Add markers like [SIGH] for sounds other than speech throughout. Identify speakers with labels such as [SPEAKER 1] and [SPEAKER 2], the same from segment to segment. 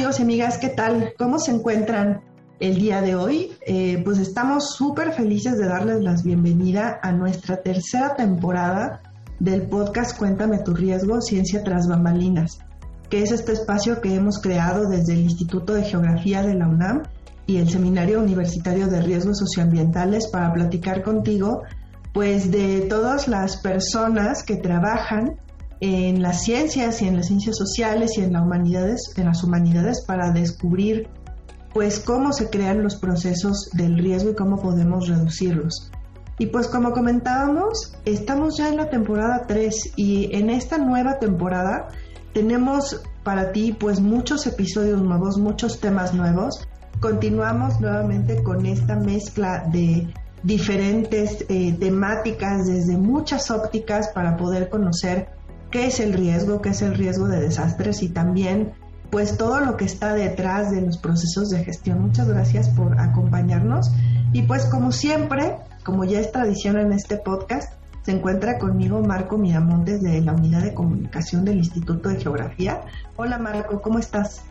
[SPEAKER 1] Amigos y amigas, ¿qué tal? ¿Cómo se encuentran el día de hoy? Eh, pues estamos súper felices de darles la bienvenida a nuestra tercera temporada del podcast Cuéntame tu riesgo, Ciencia tras bambalinas, que es este espacio que hemos creado desde el Instituto de Geografía de la UNAM y el Seminario Universitario de Riesgos Socioambientales para platicar contigo pues de todas las personas que trabajan en las ciencias y en las ciencias sociales y en, las humanidades, en las humanidades para descubrir pues cómo se crean los procesos del riesgo y cómo podemos reducirlos. Y pues como comentábamos, estamos ya en la temporada 3 y en esta nueva temporada tenemos para ti pues muchos episodios nuevos, muchos temas nuevos. Continuamos nuevamente con esta mezcla de diferentes eh, temáticas desde muchas ópticas para poder conocer qué es el riesgo, qué es el riesgo de desastres y también pues todo lo que está detrás de los procesos de gestión. Muchas gracias por acompañarnos y pues como siempre, como ya es tradición en este podcast, se encuentra conmigo Marco Miramontes de la Unidad de Comunicación del Instituto de Geografía. Hola Marco, ¿cómo estás?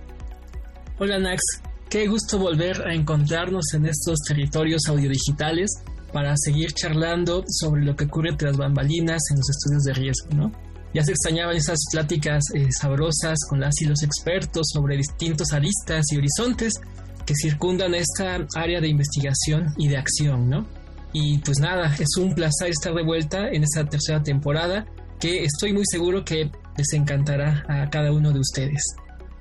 [SPEAKER 2] Hola Nax, qué gusto volver a encontrarnos en estos territorios audiodigitales para seguir charlando sobre lo que ocurre tras bambalinas en los estudios de riesgo, ¿no? Ya se extrañaban esas pláticas eh, sabrosas con las y los expertos sobre distintos aristas y horizontes que circundan esta área de investigación y de acción, ¿no? Y pues nada, es un placer estar de vuelta en esta tercera temporada que estoy muy seguro que les encantará a cada uno de ustedes.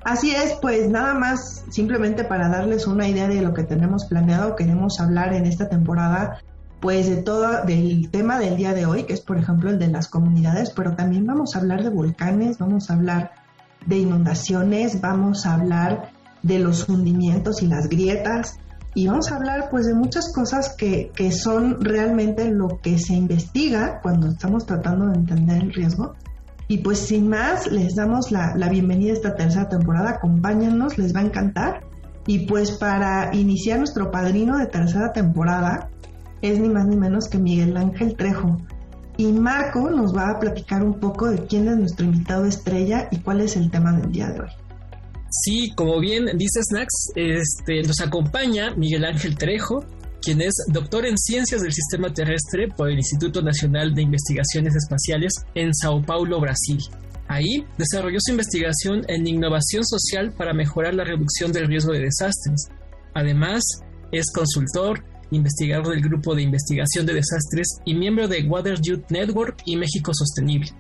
[SPEAKER 1] Así es, pues nada más simplemente para darles una idea de lo que tenemos planeado, queremos hablar en esta temporada pues de todo, del tema del día de hoy, que es por ejemplo el de las comunidades, pero también vamos a hablar de volcanes, vamos a hablar de inundaciones, vamos a hablar de los hundimientos y las grietas, y vamos a hablar pues de muchas cosas que, que son realmente lo que se investiga cuando estamos tratando de entender el riesgo. Y pues sin más, les damos la, la bienvenida a esta tercera temporada, acompáñanos, les va a encantar. Y pues para iniciar nuestro padrino de tercera temporada, es ni más ni menos que Miguel Ángel Trejo. Y Marco nos va a platicar un poco de quién es nuestro invitado estrella y cuál es el tema del día de hoy.
[SPEAKER 2] Sí, como bien dice Snacks, este, nos acompaña Miguel Ángel Trejo, quien es doctor en Ciencias del Sistema Terrestre por el Instituto Nacional de Investigaciones Espaciales en Sao Paulo, Brasil. Ahí desarrolló su investigación en innovación social para mejorar la reducción del riesgo de desastres. Además, es consultor, investigador del Grupo de Investigación de Desastres y miembro de Water Youth Network y México Sostenible.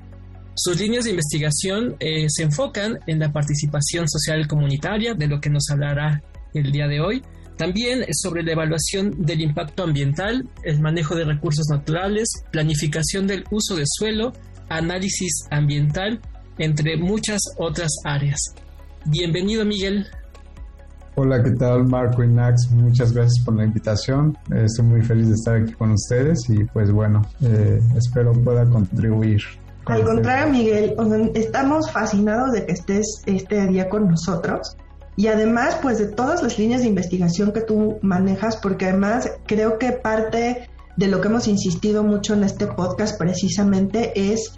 [SPEAKER 2] Sus líneas de investigación eh, se enfocan en la participación social comunitaria, de lo que nos hablará el día de hoy, también sobre la evaluación del impacto ambiental, el manejo de recursos naturales, planificación del uso de suelo, análisis ambiental, entre muchas otras áreas. Bienvenido Miguel.
[SPEAKER 3] Hola, ¿qué tal Marco y Nax? Muchas gracias por la invitación. Estoy muy feliz de estar aquí con ustedes y pues bueno, eh, espero pueda contribuir.
[SPEAKER 1] Al contrario, Miguel, estamos fascinados de que estés este día con nosotros y además pues de todas las líneas de investigación que tú manejas, porque además creo que parte de lo que hemos insistido mucho en este podcast precisamente es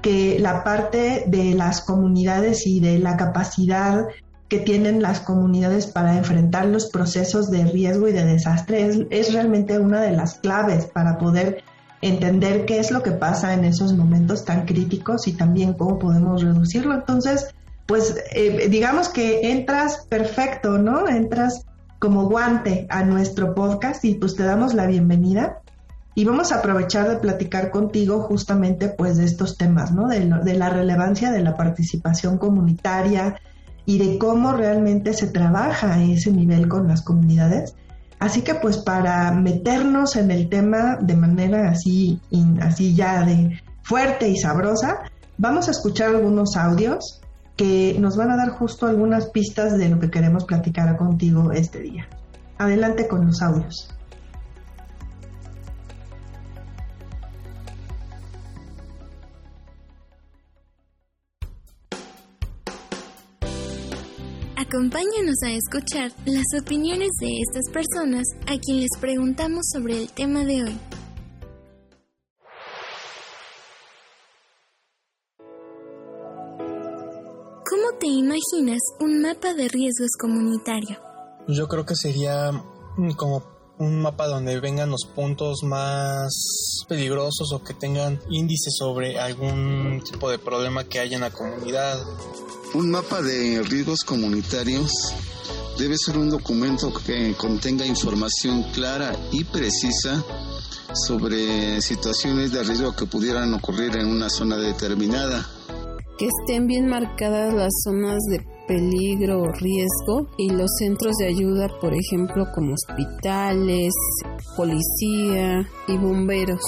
[SPEAKER 1] que la parte de las comunidades y de la capacidad que tienen las comunidades para enfrentar los procesos de riesgo y de desastre es, realmente una de las claves para poder entender qué es lo que pasa en esos momentos tan críticos y también cómo podemos reducirlo. Entonces, pues eh, digamos que entras perfecto, ¿no? Entras como guante a nuestro podcast y pues te damos la bienvenida y vamos a aprovechar de platicar contigo justamente pues de estos temas, ¿no? De, de la relevancia de la participación comunitaria, y de cómo realmente se trabaja a ese nivel con las comunidades. Así que pues para meternos en el tema de manera así, así ya de fuerte y sabrosa, vamos a escuchar algunos audios que nos van a dar justo algunas pistas de lo que queremos platicar contigo este día. Adelante con los audios.
[SPEAKER 4] Acompáñanos a escuchar las opiniones de estas personas a quien les preguntamos sobre el tema de hoy. ¿Cómo te imaginas un mapa de riesgos comunitario?
[SPEAKER 5] Yo creo que sería como un mapa donde vengan los puntos más peligrosos o que tengan índices sobre algún tipo de problema que haya en la comunidad.
[SPEAKER 6] Un mapa de riesgos comunitarios debe ser un documento que contenga información clara y precisa sobre situaciones de riesgo que pudieran ocurrir en una zona determinada.
[SPEAKER 7] Que estén bien marcadas las zonas de peligro o riesgo y los centros de ayuda, por ejemplo, como hospitales, policía y bomberos.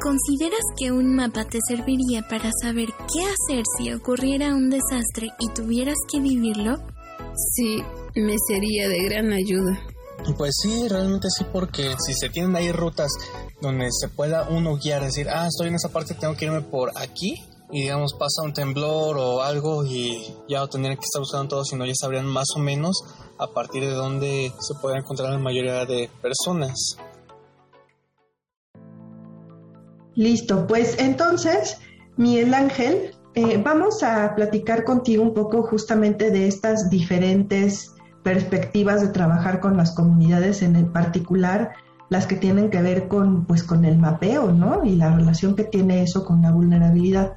[SPEAKER 4] ¿Consideras que un mapa te serviría para saber qué hacer si ocurriera un desastre y tuvieras que vivirlo?
[SPEAKER 7] Sí, me sería de gran ayuda.
[SPEAKER 5] Pues sí, realmente sí, porque si se tienen ahí rutas donde se pueda uno guiar, decir, ah, estoy en esa parte, tengo que irme por aquí, y digamos pasa un temblor o algo y ya no tendrían que estar buscando todo, sino ya sabrían más o menos a partir de dónde se puede encontrar la mayoría de personas.
[SPEAKER 1] Listo, pues entonces, Miguel Ángel, eh, vamos a platicar contigo un poco justamente de estas diferentes perspectivas de trabajar con las comunidades, en el particular las que tienen que ver con, pues, con el mapeo, ¿no? Y la relación que tiene eso con la vulnerabilidad.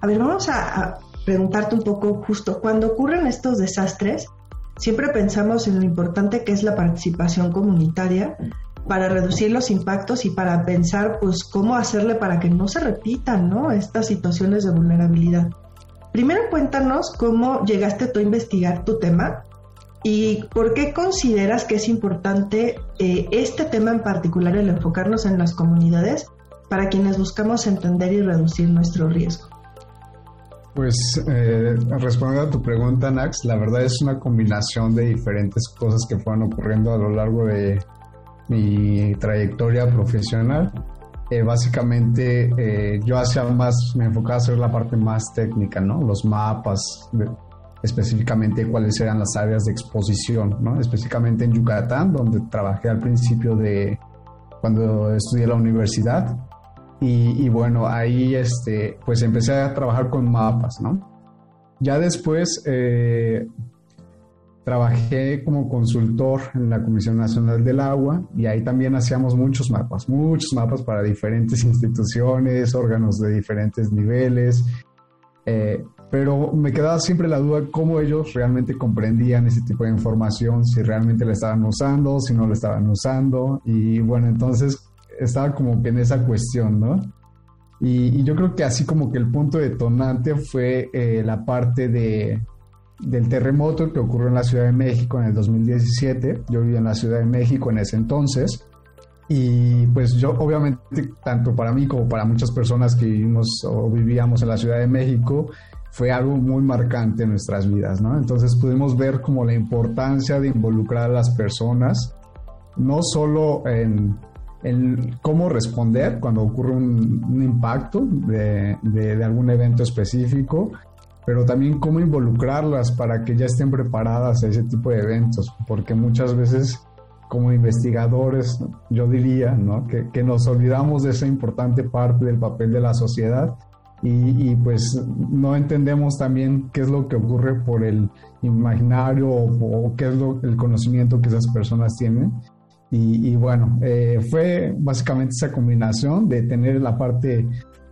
[SPEAKER 1] A ver, vamos a, preguntarte un poco justo, cuando ocurren estos desastres, siempre pensamos en lo importante que es la participación comunitaria para reducir los impactos y para pensar pues cómo hacerle para que no se repitan ¿no? estas situaciones de vulnerabilidad. Primero cuéntanos cómo llegaste tú a investigar tu tema y por qué consideras que es importante eh, este tema en particular, el enfocarnos en las comunidades, para quienes buscamos entender y reducir nuestro riesgo.
[SPEAKER 3] Pues eh, respondiendo a tu pregunta, Nax, la verdad es una combinación de diferentes cosas que fueron ocurriendo a lo largo de mi trayectoria profesional. Eh, básicamente eh, yo hacía más, me enfocaba a hacer la parte más técnica, ¿no? Los mapas, específicamente cuáles eran las áreas de exposición, ¿no? Específicamente en Yucatán, donde trabajé al principio de cuando estudié la universidad y, bueno, ahí este, pues empecé a trabajar con mapas, ¿no? Ya después eh, trabajé como consultor en la Comisión Nacional del Agua y ahí también hacíamos muchos mapas, muchos mapas para diferentes instituciones, órganos de diferentes niveles. Eh, pero me quedaba siempre la duda cómo ellos realmente comprendían ese tipo de información, si realmente la estaban usando, si no la estaban usando. Y bueno, entonces estaba como que en esa cuestión, ¿no? Y, yo creo que así como que el punto detonante fue eh, la parte de, del terremoto que ocurrió en la Ciudad de México en el 2017. Yo vivía en la Ciudad de México en ese entonces. Y pues yo obviamente, tanto para mí como para muchas personas que vivimos o vivíamos en la Ciudad de México, fue algo muy marcante en nuestras vidas, ¿no? Entonces pudimos ver como la importancia de involucrar a las personas, no solo en, en cómo responder cuando ocurre un, impacto de, de, algún evento específico, pero también cómo involucrarlas para que ya estén preparadas a ese tipo de eventos, porque muchas veces como investigadores, yo diría, ¿no? que, que nos olvidamos de esa importante parte del papel de la sociedad y, y, pues no entendemos también qué es lo que ocurre por el imaginario o, o qué es lo, el conocimiento que esas personas tienen y, bueno, eh, fue básicamente esa combinación de tener la parte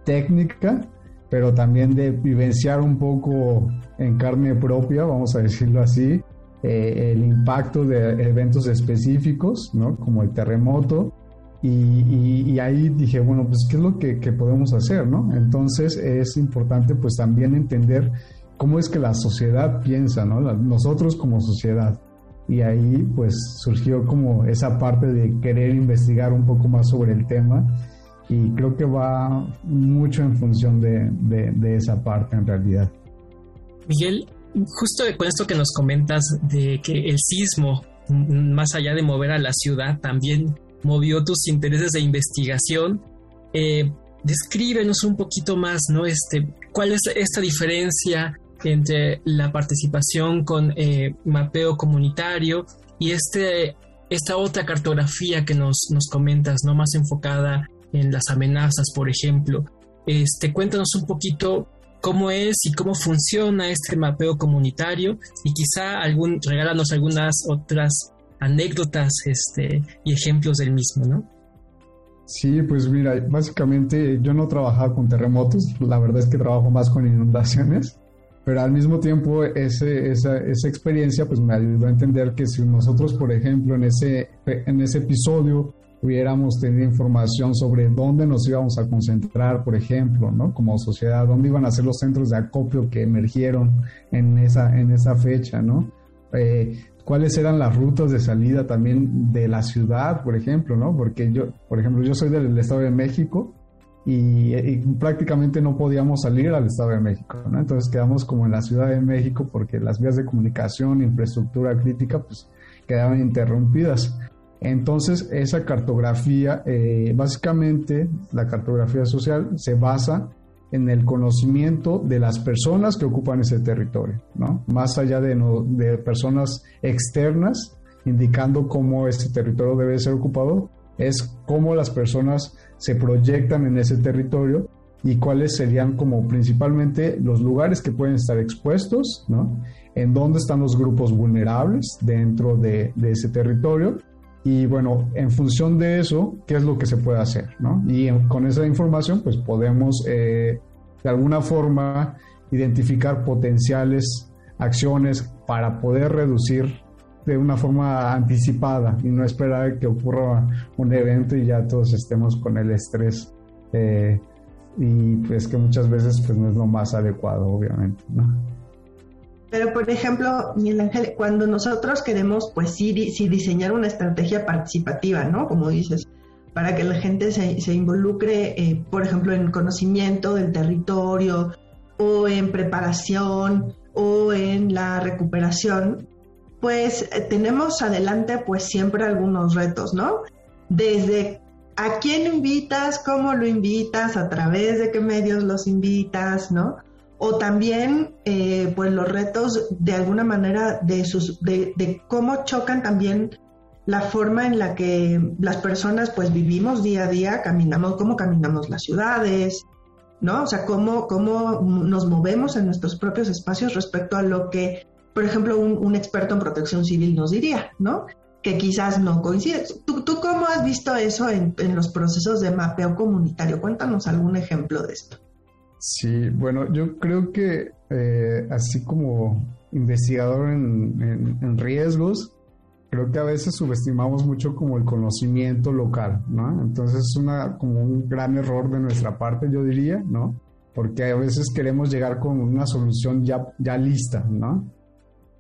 [SPEAKER 3] técnica, pero también de vivenciar un poco en carne propia, vamos a decirlo así, eh, el impacto de eventos específicos, ¿no? Como el terremoto. Y, ahí dije, bueno, pues qué es lo que, podemos hacer, ¿no? Entonces es importante pues también entender cómo es que la sociedad piensa, ¿no? Nosotros como sociedad y ahí pues surgió como esa parte de querer investigar un poco más sobre el tema Y creo que va mucho en función de, de esa parte en realidad.
[SPEAKER 2] Miguel, justo con esto que nos comentas de que el sismo, más allá de mover a la ciudad, también movió tus intereses de investigación. Eh, descríbenos un poquito más, ¿no? Este, ¿cuál es esta diferencia entre la participación con eh, mapeo comunitario y este, esta otra cartografía que nos, nos comentas, ¿no? Más enfocada en las amenazas, por ejemplo. Este, cuéntanos un poquito cómo es y cómo funciona este mapeo comunitario y quizá algún, regálanos algunas otras anécdotas este, y ejemplos del mismo, ¿no?
[SPEAKER 3] Sí, pues mira, básicamente yo no trabajaba con terremotos, la verdad es que trabajo más con inundaciones, pero al mismo tiempo ese, esa, esa experiencia pues me ayudó a entender que si nosotros, por ejemplo, en ese, en ese episodio hubiéramos tenido información sobre dónde nos íbamos a concentrar, por ejemplo, ¿no? Como sociedad, dónde iban a ser los centros de acopio que emergieron en esa, en esa fecha, ¿no? Eh, cuáles eran las rutas de salida también de la ciudad, por ejemplo, ¿no? Porque yo, por ejemplo, yo soy del Estado de México y, prácticamente no podíamos salir al Estado de México. Entonces quedamos como en la Ciudad de México porque las vías de comunicación, infraestructura crítica, pues quedaban interrumpidas. Entonces, esa cartografía, eh, básicamente, la cartografía social se basa en el conocimiento de las personas que ocupan ese territorio, ¿no? Más allá de, de personas externas indicando cómo ese territorio debe ser ocupado, es cómo las personas se proyectan en ese territorio y cuáles serían como principalmente los lugares que pueden estar expuestos, ¿no? En dónde están los grupos vulnerables dentro de, ese territorio y bueno, en función de eso, ¿qué es lo que se puede hacer? ¿no? Y con esa información, pues podemos eh, de alguna forma identificar potenciales acciones para poder reducir de una forma anticipada y no esperar que ocurra un evento y ya todos estemos con el estrés. Eh, y pues que muchas veces pues no es lo más adecuado, obviamente, ¿no?
[SPEAKER 1] Pero, por ejemplo, Miguel Ángel, cuando nosotros queremos, pues sí, sí diseñar una estrategia participativa, ¿no? Como dices, para que la gente se, se involucre, eh, por ejemplo, en conocimiento del territorio o en preparación o en la recuperación, pues eh, tenemos adelante pues siempre algunos retos, ¿no? Desde a quién invitas, cómo lo invitas, a través de qué medios los invitas, ¿no? o también eh, pues los retos de alguna manera de, sus, de, cómo chocan también la forma en la que las personas pues vivimos día a día, caminamos, cómo caminamos las ciudades, ¿no? O sea, cómo, cómo nos movemos en nuestros propios espacios respecto a lo que, por ejemplo, un, experto en protección civil nos diría, ¿no? Que quizás no coincide. ¿Tú, tú cómo has visto eso en, en los procesos de mapeo comunitario? Cuéntanos algún ejemplo de esto.
[SPEAKER 3] Sí, bueno, yo creo que eh, así como investigador en, riesgos, creo que a veces subestimamos mucho como el conocimiento local, ¿no? Entonces es una, como un gran error de nuestra parte, yo diría, ¿no? Porque a veces queremos llegar con una solución ya, ya lista, ¿no?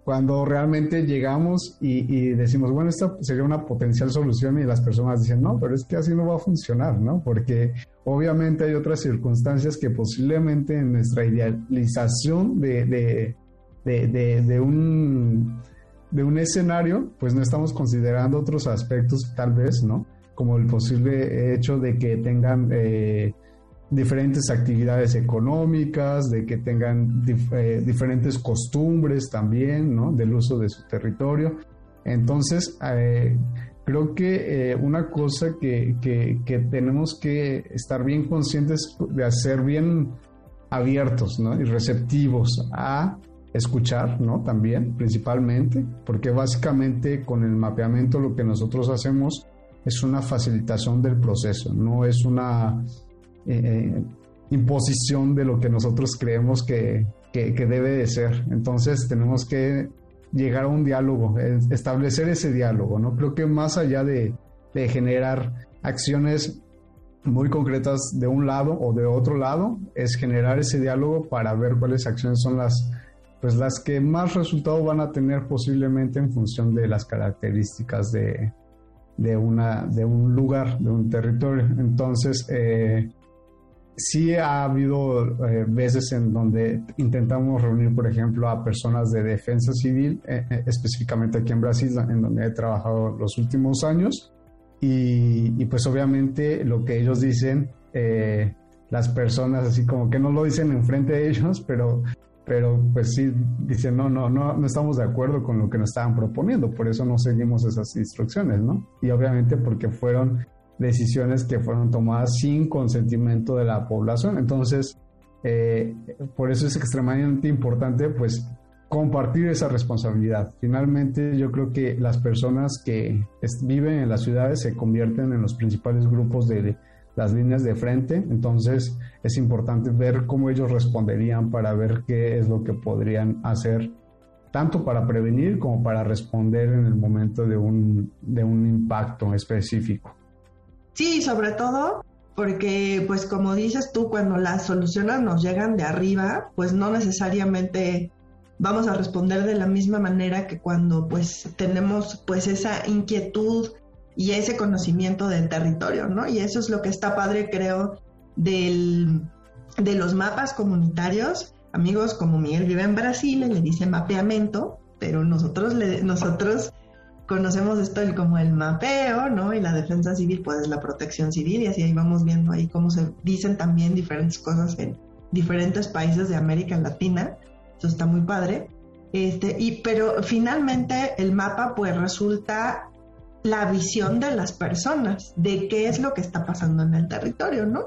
[SPEAKER 3] Cuando realmente llegamos y, decimos, bueno, esta sería una potencial solución y las personas dicen, no, pero es que así no va a funcionar, ¿no? Porque obviamente hay otras circunstancias que posiblemente en nuestra idealización de, de, un, de un escenario, pues no estamos considerando otros aspectos tal vez, ¿no? Como el posible hecho de que tengan... Eh, diferentes actividades económicas, de que tengan eh, diferentes costumbres también, ¿no? Del uso de su territorio. Entonces, eh, creo que eh, una cosa que, que, tenemos que estar bien conscientes de hacer bien abiertos, ¿no? Y receptivos a escuchar, ¿no? También, principalmente, porque básicamente con el mapeamiento lo que nosotros hacemos es una facilitación del proceso, no es una eh, imposición de lo que nosotros creemos que, debe de ser. Entonces tenemos que llegar a un diálogo, establecer ese diálogo, ¿no? Creo que más allá de, generar acciones muy concretas de un lado o de otro lado, es generar ese diálogo para ver cuáles acciones son las, pues las que más resultado van a tener posiblemente en función de las características de, de, una, de un lugar, de un territorio. Entonces, eh, sí ha habido eh, veces en donde intentamos reunir, por ejemplo, a personas de defensa civil, específicamente aquí en Brasil, en donde he trabajado los últimos años, y, pues obviamente lo que ellos dicen, las personas así como que no lo dicen enfrente de ellos, pero pero pues sí dicen no, no, no, no estamos de acuerdo con lo que nos estaban proponiendo, por eso no seguimos esas instrucciones, ¿no? Y obviamente porque fueron decisiones que fueron tomadas sin consentimiento de la población, entonces eh, por eso es extremadamente importante pues compartir esa responsabilidad. Finalmente yo creo que las personas que viven en las ciudades se convierten en los principales grupos de las líneas de frente, entonces es importante ver cómo ellos responderían para ver qué es lo que podrían hacer, tanto para prevenir como para responder en el momento de un, de un impacto específico.
[SPEAKER 1] Sí, sobre todo porque, pues como dices tú, cuando las soluciones nos llegan de arriba, pues no necesariamente vamos a responder de la misma manera que cuando pues tenemos pues esa inquietud y ese conocimiento del territorio, ¿no? Y eso es lo que está padre, creo, del, de los mapas comunitarios. Amigos como Miguel vive en Brasil, le dice mapeamento, pero nosotros, le, nosotros conocemos esto como el mapeo, ¿no? Y la defensa civil, pues es la protección civil, y así ahí vamos viendo ahí cómo se dicen también diferentes cosas en diferentes países de América Latina. Eso está muy padre. Este, y, pero finalmente el mapa pues resulta la visión de las personas, de qué es lo que está pasando en el territorio, ¿no?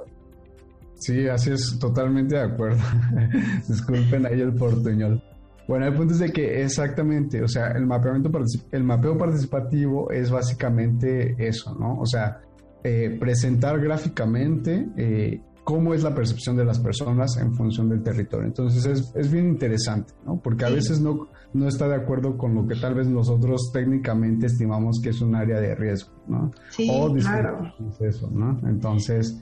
[SPEAKER 3] Sí, así es, totalmente de acuerdo. [LAUGHS] Disculpen ahí el portuñol. Bueno, el punto es de que exactamente, o sea, el mapeamiento, el mapeo participativo es básicamente eso, ¿no? O sea, eh, presentar gráficamente eh, cómo es la percepción de las personas en función del territorio. Entonces es, es bien interesante, ¿no? Porque a veces no, no está de acuerdo con lo que tal vez nosotros técnicamente estimamos que es un área de riesgo, ¿no?
[SPEAKER 1] Sí, o claro.
[SPEAKER 3] Eso, ¿no? Entonces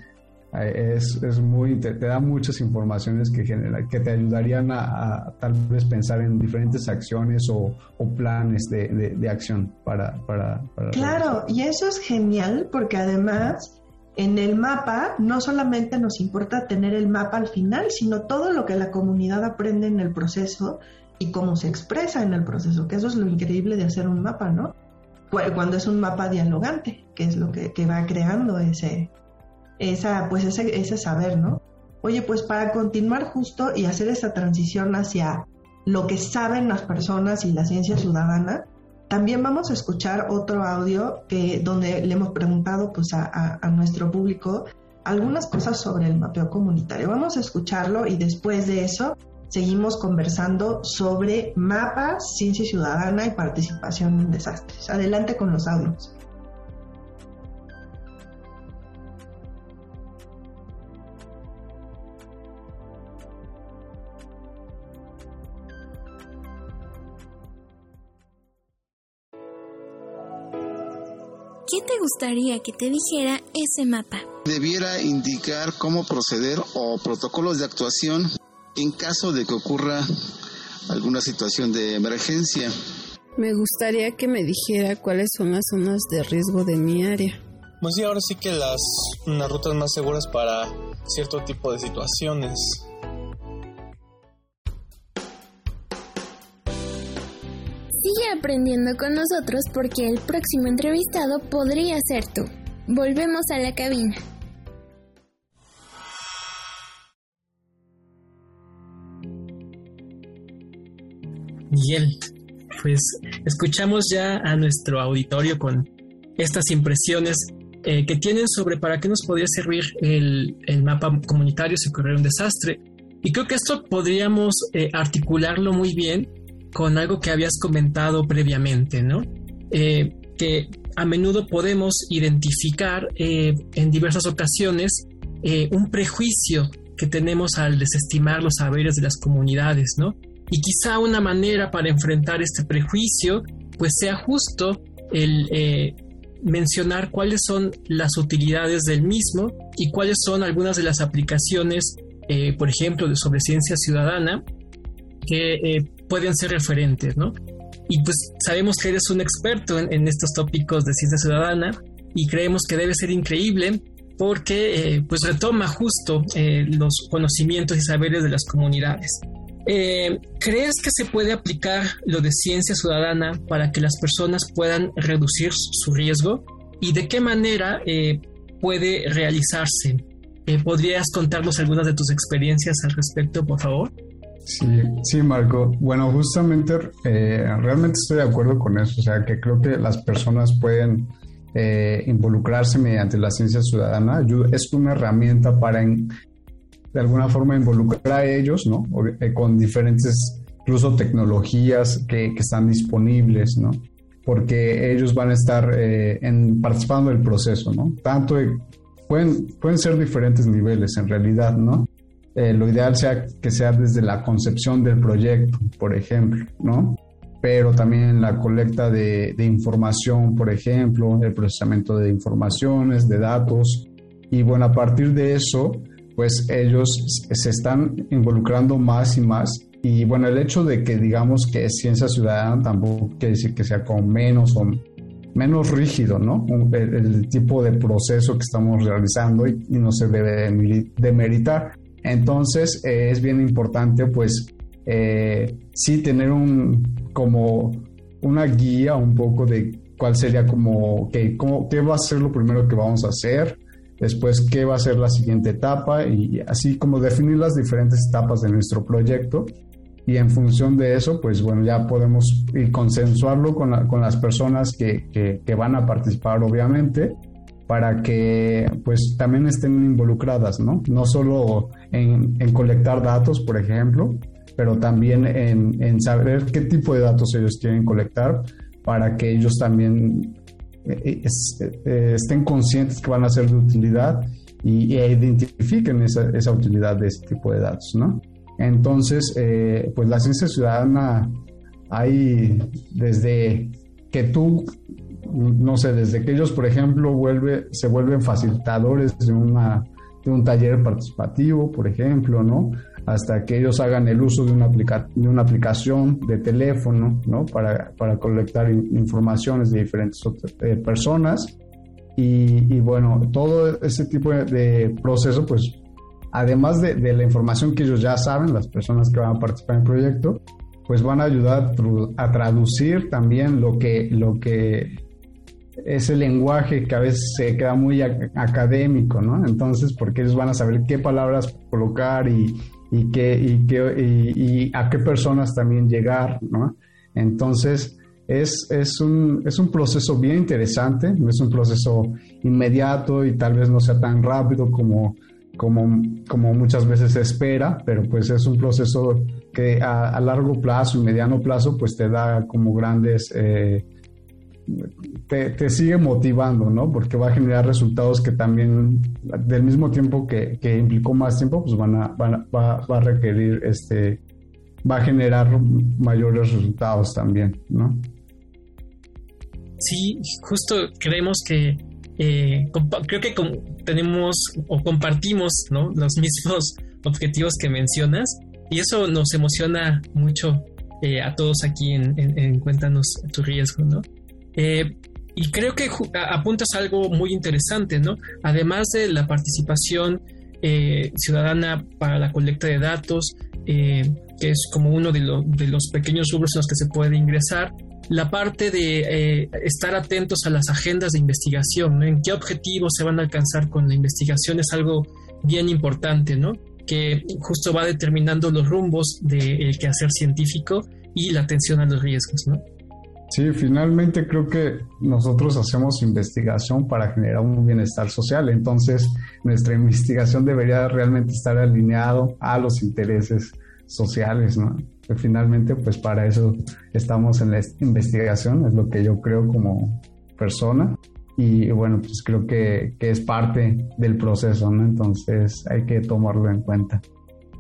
[SPEAKER 3] es, es, muy, te, da muchas informaciones que, genera, que te ayudarían a, tal vez pensar en diferentes acciones o, o planes de, de, acción para... para, para
[SPEAKER 1] claro, y eso es genial porque además en el mapa no solamente nos importa tener el mapa al final, sino todo lo que la comunidad aprende en el proceso y cómo se expresa en el proceso, que eso es lo increíble de hacer un mapa, ¿no? Cuando es un mapa dialogante, que es lo que, va creando ese, esa, pues ese, ese saber, ¿no? Oye, pues para continuar justo y hacer esa transición hacia lo que saben las personas y la ciencia ciudadana, también vamos a escuchar otro audio que, donde le hemos preguntado pues, a, a, nuestro público algunas cosas sobre el mapeo comunitario. Vamos a escucharlo y después de eso seguimos conversando sobre mapas, ciencia ciudadana y participación en desastres. Adelante con los audios.
[SPEAKER 4] Te gustaría que te dijera ese mapa?
[SPEAKER 6] Debiera indicar cómo proceder o protocolos de actuación en caso de que ocurra alguna situación de emergencia.
[SPEAKER 7] Me gustaría que me dijera cuáles son las zonas de riesgo de mi área.
[SPEAKER 5] Pues sí, ahora sí que las, las rutas más seguras para cierto tipo de situaciones.
[SPEAKER 4] Aprendiendo con nosotros porque el próximo entrevistado podría ser tú. Volvemos a la cabina.
[SPEAKER 2] Miguel, pues escuchamos ya a nuestro auditorio con estas impresiones eh, que tienen sobre para qué nos podría servir el, mapa comunitario si ocurriera un desastre. Y creo que esto podríamos eh, articularlo muy bien con algo que habías comentado previamente, ¿no? Eh, que a menudo podemos identificar eh, en diversas ocasiones eh, un prejuicio que tenemos al desestimar los saberes de las comunidades, ¿no? Y quizá una manera para enfrentar este prejuicio, pues sea justo el mencionar cuáles son las utilidades del mismo y cuáles son algunas de las aplicaciones, por ejemplo, de sobre ciencia ciudadana, que pueden ser referentes, ¿no? y pues sabemos que eres un experto en, estos tópicos de ciencia ciudadana y creemos que debe ser increíble porque eh, pues retoma justo eh, los conocimientos y saberes de las comunidades. Eh, ¿Crees que se puede aplicar lo de ciencia ciudadana para que las personas puedan reducir su riesgo? ¿Y de qué manera puede realizarse? ¿Podrías contarnos algunas de tus experiencias al respecto, por favor?
[SPEAKER 3] Sí, sí, Marco. Bueno, justamente eh, realmente estoy de acuerdo con eso. O sea, que creo que las personas pueden eh, involucrarse mediante la ciencia ciudadana. Es una herramienta para, de alguna forma, involucrar a ellos, ¿no? Eh, con diferentes, incluso tecnologías que, están disponibles, ¿no? Porque ellos van a estar en, participando del proceso, ¿no? Tanto pueden, pueden ser diferentes niveles en realidad, ¿no? Eh, lo ideal sea que sea desde la concepción del proyecto, por ejemplo, ¿no? Pero también la colecta de, información, por ejemplo, el procesamiento de informaciones, de datos. Y bueno, a partir de eso, pues ellos se están involucrando más y más. Y bueno, el hecho de que digamos que es ciencia ciudadana tampoco quiere decir que sea como menos o menos rígido, ¿no? El, tipo de proceso que estamos realizando y, y no se debe demeritar. Entonces eh, es bien importante pues eh, sí tener un como una guía un poco de cuál sería como qué va a ser lo primero que vamos a hacer, después qué va a ser la siguiente etapa y así como definir las diferentes etapas de nuestro proyecto. Y en función de eso, pues bueno, ya podemos consensuarlo con, las personas que, que, van a participar, obviamente, para que pues también estén involucradas, ¿no? No solo en, colectar datos, por ejemplo, pero también en, saber qué tipo de datos ellos quieren colectar para que ellos también eh, eh, estén conscientes que van a ser de utilidad y, identifiquen esa, esa, utilidad de ese tipo de datos, ¿no? Entonces, eh, pues la ciencia ciudadana hay desde que tú no sé, desde que ellos, por ejemplo, vuelve, se vuelven facilitadores de, una, de un taller participativo, por ejemplo, ¿no? Hasta que ellos hagan el uso de una, de una aplicación de teléfono, ¿no? Para, para colectar informaciones de diferentes eh, personas. Y, bueno, todo ese tipo de, proceso, pues, además de, de, la información que ellos ya saben, las personas que van a participar en el proyecto, pues van a ayudar a traducir también lo que, lo que ese lenguaje que a veces se queda muy académico, ¿no? Entonces, porque ellos van a saber qué palabras colocar y, y, qué, y, qué, y, a qué personas también llegar, ¿no? Entonces, es, es, un, es un proceso bien interesante, no es un proceso inmediato y tal vez no sea tan rápido como, como, como muchas veces se espera, pero pues es un proceso que a, largo plazo y mediano plazo pues te da como grandes... Eh, te, sigue motivando, ¿no? Porque va a generar resultados que también, del mismo tiempo que, implicó más tiempo, pues van a, va, a requerir, este, va a generar mayores resultados también, ¿no?
[SPEAKER 2] Sí, justo creemos que, eh, creo que tenemos o compartimos, ¿no? Los mismos [LAUGHS] objetivos que mencionas y eso nos emociona mucho eh, a todos aquí en Cuéntanos tu riesgo, ¿no? Eh, y creo que apuntas algo muy interesante, ¿no? Además de la participación eh, ciudadana para la colecta de datos, eh, que es como uno de, los pequeños rubros en los que se puede ingresar, la parte de estar atentos a las agendas de investigación, ¿no? en qué objetivos se van a alcanzar con la investigación es algo bien importante, ¿no? que justo va determinando los rumbos del quehacer científico y la atención a los riesgos. ¿no?
[SPEAKER 3] Sí, finalmente creo que nosotros hacemos investigación para generar un bienestar social, entonces nuestra investigación debería realmente estar alineado a los intereses sociales, ¿no? finalmente, pues para eso estamos en la investigación, es lo que yo creo como persona y bueno, pues creo que, que es parte del proceso, ¿no? Entonces hay que tomarlo en cuenta.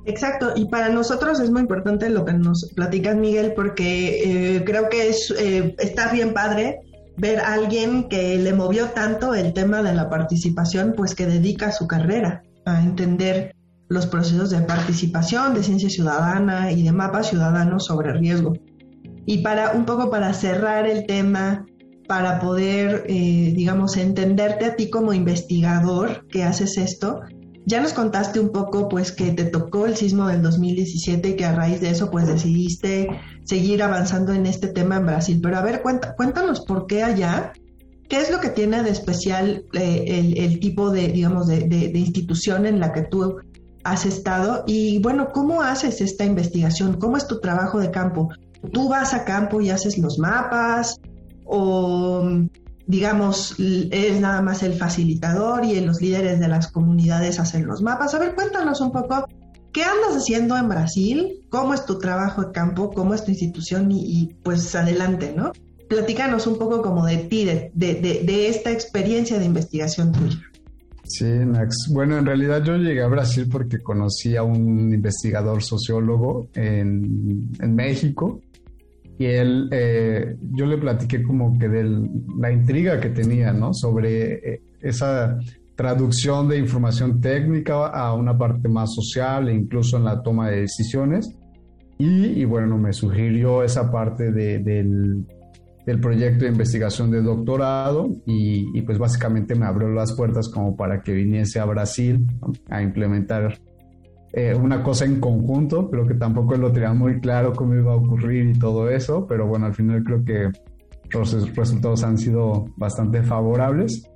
[SPEAKER 1] Exacto, y para nosotros es muy importante lo que nos platicas, Miguel, porque eh, creo que es eh, está bien padre ver a alguien que le movió tanto el tema de la participación, pues que dedica su carrera a entender los procesos de participación, de ciencia ciudadana y de mapas ciudadanos sobre riesgo. Y para un poco para cerrar el tema, para poder, eh, digamos, entenderte a ti como investigador que haces esto, ya nos contaste un poco, pues, que te tocó el sismo del 2017 y que a raíz de eso, pues, decidiste seguir avanzando en este tema en Brasil. Pero a ver, cuéntanos por qué allá ¿Qué es lo que tiene de especial eh, el, tipo de, digamos, de, institución en la que tú has estado? Y bueno, ¿cómo haces esta investigación? ¿Cómo es tu trabajo de campo? ¿Tú vas a campo y haces los mapas? ¿O, digamos, es nada más el facilitador y los líderes de las comunidades hacen los mapas? A ver, cuéntanos un poco. ¿Qué andas haciendo en Brasil? ¿Cómo es tu trabajo de campo? ¿Cómo es tu institución? Y, pues adelante, ¿no? platícanos un poco como de ti, de, de, esta experiencia de investigación tuya.
[SPEAKER 3] Sí, Max. Bueno, en realidad yo llegué a Brasil porque conocí a un investigador sociólogo en, en México y él, eh, yo le platiqué como que de la intriga que tenía, ¿no? Sobre eh, esa traducción de información técnica a una parte más social e incluso en la toma de decisiones. Y, y bueno, me sugirió esa parte de, del del proyecto de investigación de doctorado y, pues básicamente me abrió las puertas como para que viniese a Brasil a implementar eh, una cosa en conjunto, creo que tampoco lo tenía muy claro cómo iba a ocurrir y todo eso, pero bueno, al final creo que los resultados han sido bastante favorables.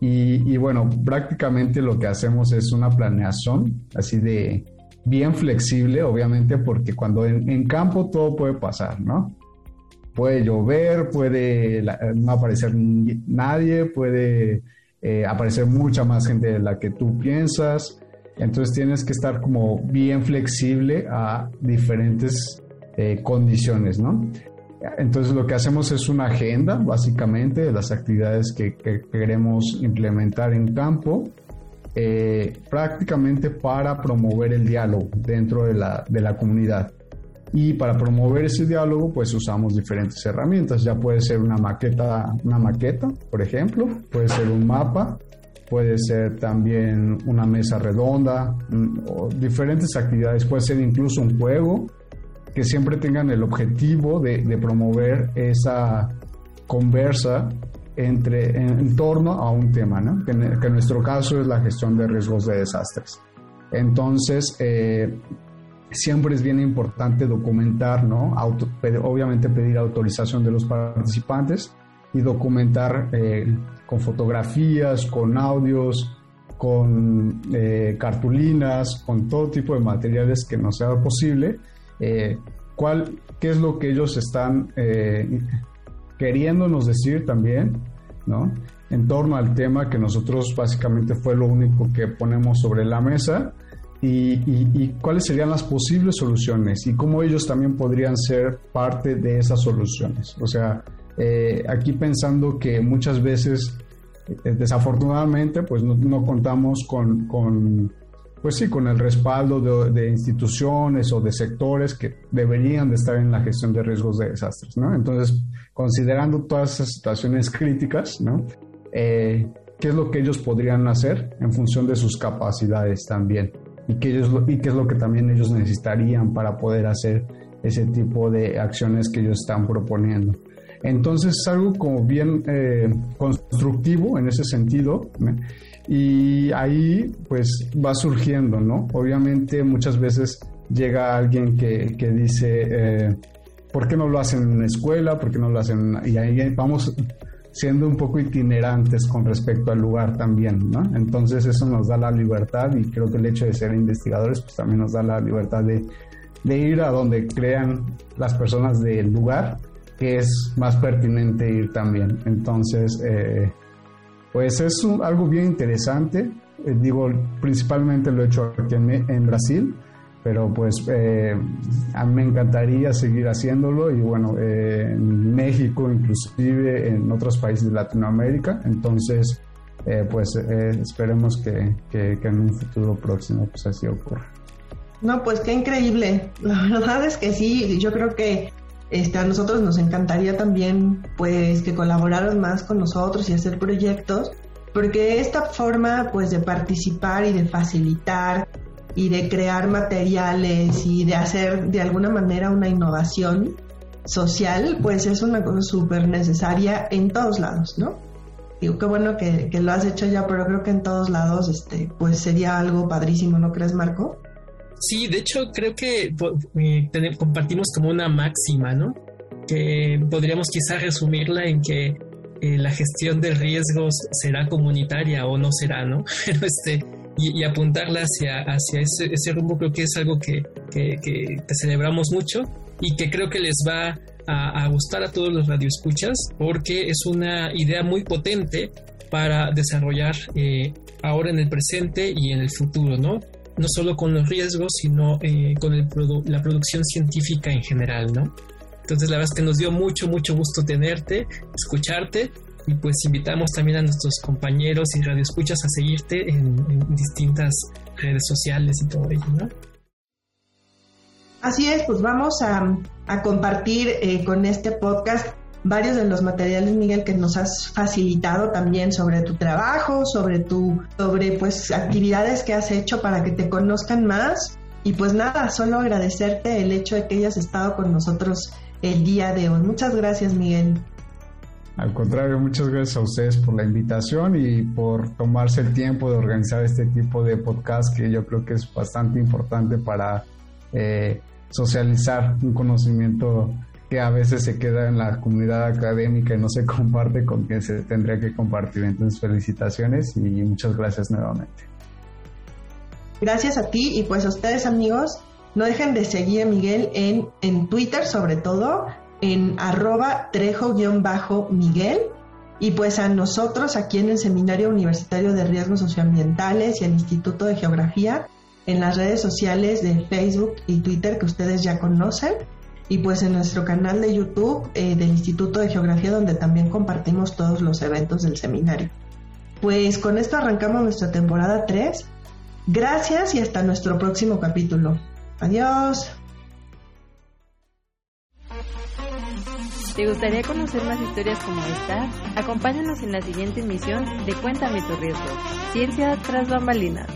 [SPEAKER 3] Y, bueno, prácticamente lo que hacemos es una planeación así de bien flexible, obviamente, porque cuando en, campo todo puede pasar, ¿no? puede llover, puede no aparecer nadie, puede eh, aparecer mucha más gente de la que tú piensas. Entonces tienes que estar como bien flexible a diferentes eh, condiciones, ¿no? Entonces lo que hacemos es una agenda, básicamente, de las actividades que, queremos implementar en campo, eh, prácticamente para promover el diálogo dentro de la, de la comunidad. Y para promover ese diálogo, pues usamos diferentes herramientas. Ya puede ser una maqueta, una maqueta, por ejemplo, puede ser un mapa, puede ser también una mesa redonda, mm, o diferentes actividades, puede ser incluso un juego que siempre tengan el objetivo de, promover esa conversa entre, en, torno a un tema, ¿no? que, en, nuestro caso es la gestión de riesgos de desastres. Entonces, eh, siempre es bien importante documentar, ¿no? obviamente pedir autorización de los participantes y documentar eh, con fotografías, con audios, con eh, cartulinas, con todo tipo de materiales que nos sea posible, eh, cuál, qué es lo que ellos están queriéndonos decir también, ¿no? En torno al tema que nosotros básicamente fue lo único que ponemos sobre la mesa y, cuáles serían las posibles soluciones y cómo ellos también podrían ser parte de esas soluciones. O sea, eh, aquí pensando que muchas veces, eh, desafortunadamente, pues no, contamos con, pues sí, con el respaldo de, instituciones o de sectores que deberían de estar en la gestión de riesgos de desastres. Entonces, considerando todas esas situaciones críticas. Eh, ¿Qué es lo que ellos podrían hacer en función de sus capacidades también? y qué es lo que también ellos necesitarían para poder hacer ese tipo de acciones que ellos están proponiendo. Entonces es algo como bien eh, constructivo en ese sentido y ahí pues va surgiendo, ¿no? Obviamente muchas veces llega alguien que, que dice, eh, ¿por qué no lo hacen en una escuela? ¿Por qué no lo hacen? Y ahí vamos siendo un poco itinerantes con respecto al lugar también, ¿no? Entonces eso nos da la libertad y creo que el hecho de ser investigadores pues también nos da la libertad de, ir a donde crean las personas del lugar que es más pertinente ir también. Entonces, eh, pues es algo bien interesante. Eh, digo, principalmente lo he hecho aquí en, Brasil pero pues eh, a mí me encantaría seguir haciéndolo y bueno, eh, en México inclusive en otros países de Latinoamérica, entonces pues esperemos que, que, en un futuro próximo pues así ocurra.
[SPEAKER 1] No, pues qué increíble, la verdad es que sí, yo creo que este, a nosotros nos encantaría también pues que colaboraran más con nosotros y hacer proyectos, porque esta forma pues de participar y de facilitar y de crear materiales y de hacer de alguna manera una innovación, social, pues es una cosa súper necesaria en todos lados, ¿no? Digo, qué bueno que, lo has hecho ya, pero creo que en todos lados, este, pues sería algo padrísimo, ¿no crees, Marco?
[SPEAKER 2] Sí, de hecho creo que eh, compartimos como una máxima, ¿no? Que podríamos quizás resumirla en que eh, la gestión de riesgos será comunitaria o no será, ¿no? [LAUGHS] Pero este, y, apuntarla hacia, hacia ese, rumbo creo que es algo que, que, que, celebramos mucho y que creo que les va a, gustar a todos los radioescuchas porque es una idea muy potente para desarrollar eh, ahora en el presente y en el futuro, ¿no? No solo con los riesgos, sino eh, con el la producción científica en general, ¿no? Entonces la verdad es que nos dio mucho, mucho gusto tenerte, escucharte y pues invitamos también a nuestros compañeros y radioescuchas a seguirte en, distintas redes sociales y todo ello, ¿no?
[SPEAKER 1] Así es, pues vamos a, compartir eh, con este podcast varios de los materiales, Miguel, que nos has facilitado también sobre tu trabajo, sobre tu, sobre pues actividades que has hecho para que te conozcan más. Y pues nada, solo agradecerte el hecho de que hayas estado con nosotros el día de hoy. Muchas gracias, Miguel.
[SPEAKER 3] Al contrario, muchas gracias a ustedes por la invitación y por tomarse el tiempo de organizar este tipo de podcast que yo creo que es bastante importante para eh, socializar un conocimiento a veces se queda en la comunidad académica y no se [LAUGHS] comparte con quien se tendría que compartir. Entonces, felicitaciones y muchas gracias nuevamente.
[SPEAKER 1] Gracias a ti y pues a ustedes amigos, no dejen de seguir a Miguel en, en Twitter sobre todo en arroba trejo-miguel y pues a nosotros aquí en el Seminario Universitario de Riesgos Socioambientales y el Instituto de Geografía en las redes sociales de Facebook y Twitter que ustedes ya conocen y pues en nuestro canal de YouTube eh, del Instituto de Geografía donde también compartimos todos los eventos del seminario. Pues con esto arrancamos nuestra temporada 3. Gracias y hasta nuestro próximo capítulo. Adiós.
[SPEAKER 8] ¿Te gustaría conocer más historias como esta? Acompáñanos en la siguiente emisión de Cuéntame tu riesgo. Ciencia tras bambalinas.